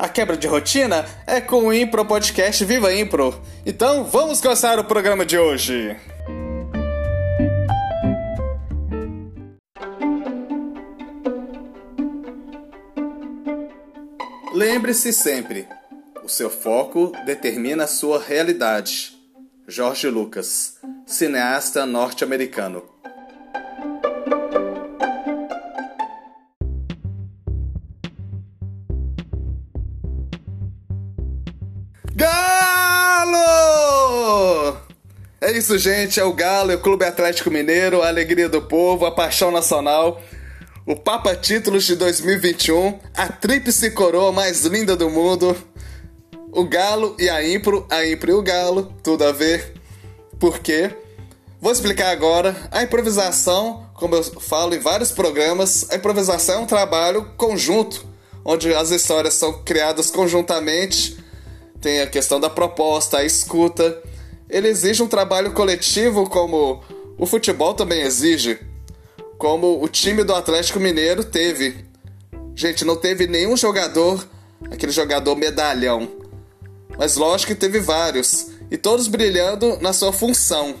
A quebra de rotina é com o Impro Podcast Viva Impro. Então vamos começar o programa de hoje. Lembre-se sempre: o seu foco determina a sua realidade. Jorge Lucas, cineasta norte-americano. É isso, gente. É o Galo, é o Clube Atlético Mineiro, a alegria do povo, a paixão nacional. O Papa Títulos de 2021, a tríplice coroa mais linda do mundo. O Galo e a Impro, a Impro e o Galo, tudo a ver. Por quê? Vou explicar agora. A improvisação, como eu falo em vários programas, a improvisação é um trabalho conjunto, onde as histórias são criadas conjuntamente tem a questão da proposta, a escuta. Ele exige um trabalho coletivo, como o futebol também exige, como o time do Atlético Mineiro teve. Gente, não teve nenhum jogador, aquele jogador medalhão, mas lógico que teve vários, e todos brilhando na sua função.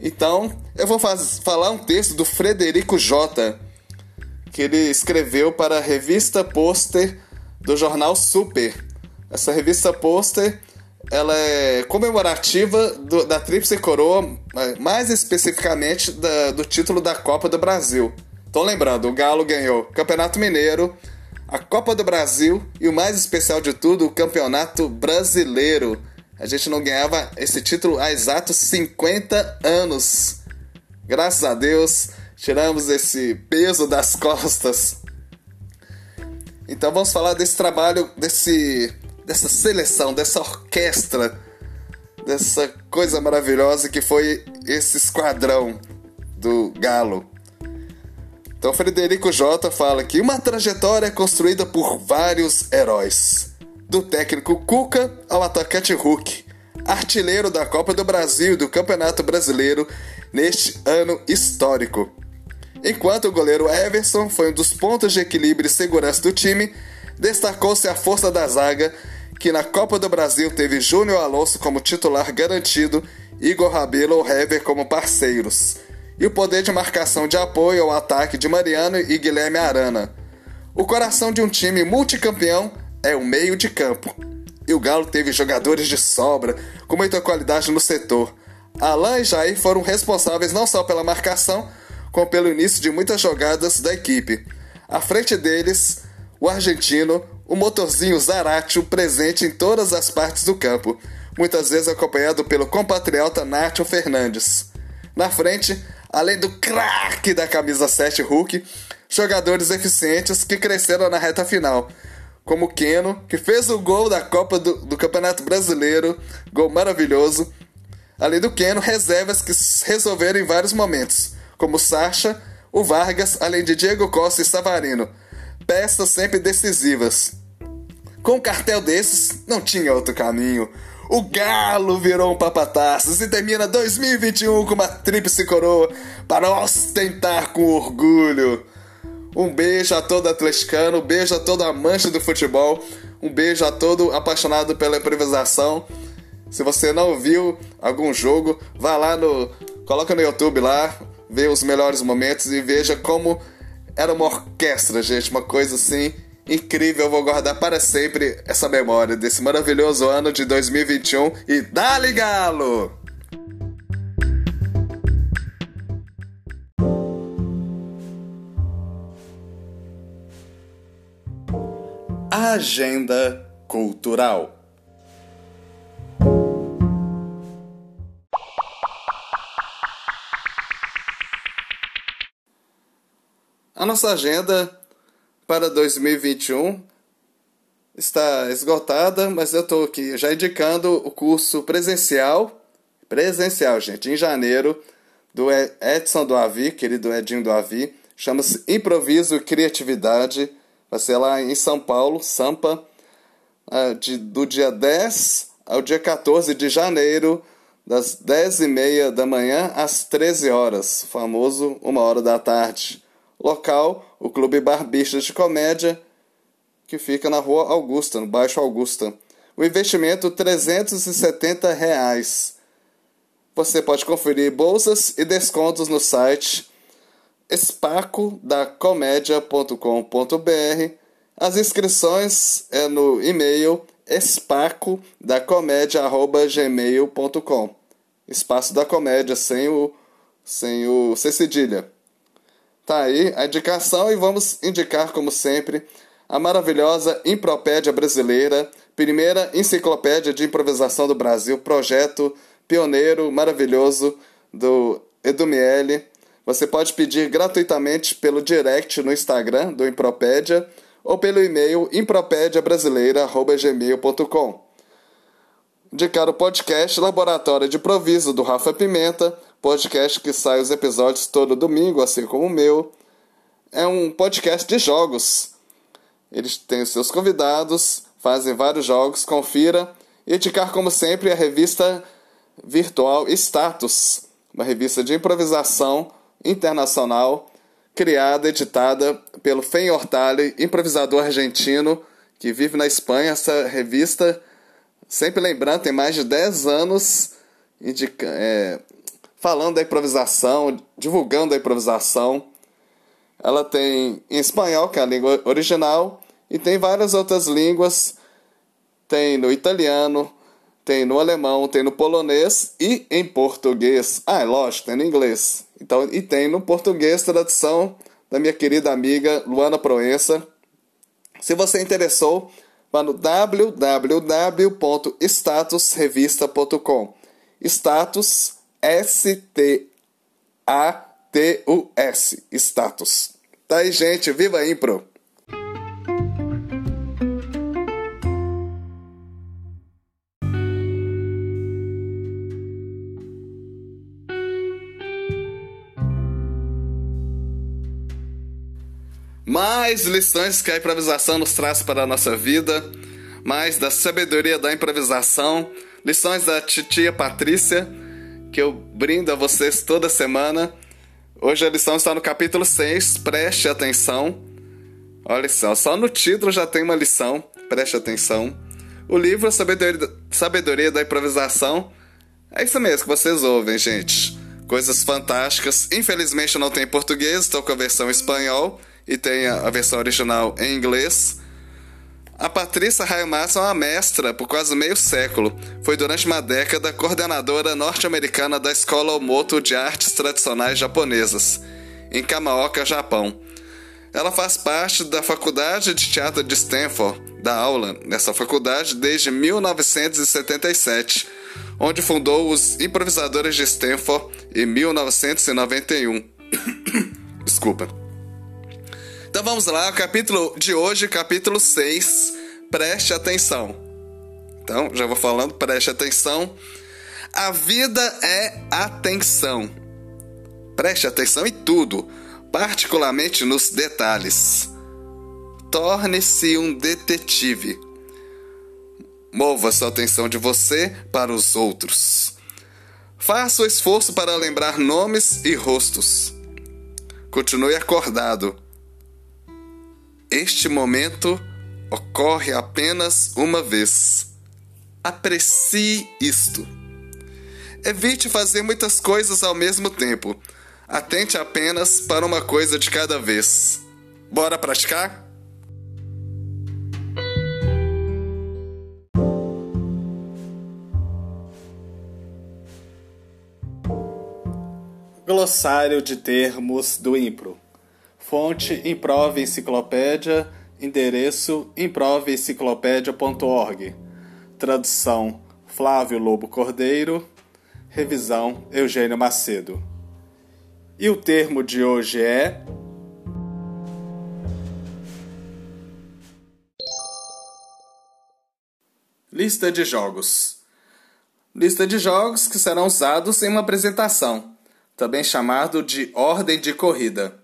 Então, eu vou faz, falar um texto do Frederico J, que ele escreveu para a revista Pôster do jornal Super essa revista Pôster ela é comemorativa do, da Tríplice Coroa, mais especificamente da, do título da Copa do Brasil. Então lembrando, o Galo ganhou Campeonato Mineiro, a Copa do Brasil e o mais especial de tudo, o Campeonato Brasileiro. A gente não ganhava esse título há exatos 50 anos. Graças a Deus, tiramos esse peso das costas. Então vamos falar desse trabalho, desse dessa seleção, dessa orquestra, dessa coisa maravilhosa que foi esse esquadrão do Galo. Então Frederico J fala que uma trajetória construída por vários heróis, do técnico Cuca ao atacante Hulk, artilheiro da Copa do Brasil e do Campeonato Brasileiro neste ano histórico. Enquanto o goleiro Everson foi um dos pontos de equilíbrio e segurança do time, destacou-se a força da zaga que na Copa do Brasil teve Júnior Alonso como titular garantido, Igor Rabelo ou Hever como parceiros, e o poder de marcação de apoio ao ataque de Mariano e Guilherme Arana. O coração de um time multicampeão é o meio de campo. E o Galo teve jogadores de sobra, com muita qualidade no setor. Alain e Jair foram responsáveis não só pela marcação, como pelo início de muitas jogadas da equipe. À frente deles, o argentino o motorzinho Zaratio presente em todas as partes do campo, muitas vezes acompanhado pelo compatriota Nacho Fernandes. Na frente, além do craque da camisa 7 Hulk, jogadores eficientes que cresceram na reta final, como Keno, que fez o gol da Copa do, do Campeonato Brasileiro, gol maravilhoso. Além do Keno, reservas que resolveram em vários momentos, como Sacha, o Vargas, além de Diego Costa e Savarino peças sempre decisivas. Com um cartel desses, não tinha outro caminho. O Galo virou um papataço e termina 2021 com uma tríplice coroa para ostentar com orgulho. Um beijo a todo atleticano, um beijo a todo amante do futebol, um beijo a todo apaixonado pela improvisação. Se você não viu algum jogo, vá lá no. Coloca no YouTube lá, vê os melhores momentos e veja como era uma orquestra, gente, uma coisa assim incrível. Eu vou guardar para sempre essa memória desse maravilhoso ano de 2021 e dá-lhe galo! Agenda Cultural A nossa agenda para 2021 está esgotada, mas eu estou aqui já indicando o curso presencial, presencial, gente, em janeiro, do Edson do Avi, querido Edinho do Avi, chama-se Improviso e Criatividade, vai ser lá em São Paulo, Sampa, ah, de, do dia 10 ao dia 14 de janeiro, das 10 e meia da manhã às 13 horas, famoso uma hora da tarde. Local, o Clube Barbistas de Comédia, que fica na rua Augusta, no Baixo Augusta. O investimento 370 reais. Você pode conferir bolsas e descontos no site espacodacomédia.com.br. As inscrições é no e-mail espacodacomédia@gmail.com. Espaço da comédia sem o sem o sem cedilha. Tá aí a indicação e vamos indicar como sempre a maravilhosa Impropédia Brasileira, primeira enciclopédia de improvisação do Brasil, projeto pioneiro, maravilhoso do Edumiele. Você pode pedir gratuitamente pelo direct no Instagram do Impropédia ou pelo e-mail impropediabrasileira.gmail.com. Indicar o podcast Laboratório de Improviso do Rafa Pimenta, podcast que sai os episódios todo domingo, assim como o meu. É um podcast de jogos eles têm os seus convidados, fazem vários jogos, confira. E indicar, como sempre, a revista virtual Status, uma revista de improvisação internacional, criada, editada pelo Fen Hortali, improvisador argentino que vive na Espanha. Essa revista, sempre lembrando, tem mais de 10 anos indica, é, falando da improvisação, divulgando a improvisação. Ela tem em espanhol, que é a língua original, e tem várias outras línguas. Tem no italiano, tem no alemão, tem no polonês e em português. Ah, é lógico, tem no inglês. Então, e tem no português tradução da minha querida amiga Luana Proença. Se você interessou, vá no www.statusrevista.com. Status S-T-A-T-U-S. Status. Tá aí, gente. Viva a Impro! Mais lições que a improvisação nos traz para a nossa vida, mais da sabedoria da improvisação, lições da titia Patrícia, que eu brindo a vocês toda semana. Hoje a lição está no capítulo 6, preste atenção. Olha só, só no título já tem uma lição, preste atenção. O livro Sabedoria, Sabedoria da Improvisação é isso mesmo que vocês ouvem, gente. Coisas fantásticas. Infelizmente não tem português, estou com a versão em espanhol e tem a, versão original em inglês. A Patrícia Hayamason é uma mestra por quase meio século. Foi durante uma década coordenadora norte-americana da Escola Omoto de Artes Tradicionais Japonesas, em Kamaoka, Japão. Ela faz parte da Faculdade de Teatro de Stanford, da aula nessa faculdade desde 1977, onde fundou os Improvisadores de Stanford em 1991. Desculpa. Então vamos lá, capítulo de hoje, capítulo 6. Preste atenção. Então, já vou falando, preste atenção. A vida é atenção. Preste atenção em tudo, particularmente nos detalhes. Torne-se um detetive. Mova sua atenção de você para os outros. Faça o esforço para lembrar nomes e rostos. Continue acordado este momento ocorre apenas uma vez. Aprecie isto. Evite fazer muitas coisas ao mesmo tempo. Atente apenas para uma coisa de cada vez. Bora praticar? Glossário de termos do Impro. Fonte Improve Enciclopédia, endereço improveenciclopédia.org. Tradução Flávio Lobo Cordeiro, revisão Eugênio Macedo. E o termo de hoje é lista de jogos. Lista de jogos que serão usados em uma apresentação, também chamado de ordem de corrida.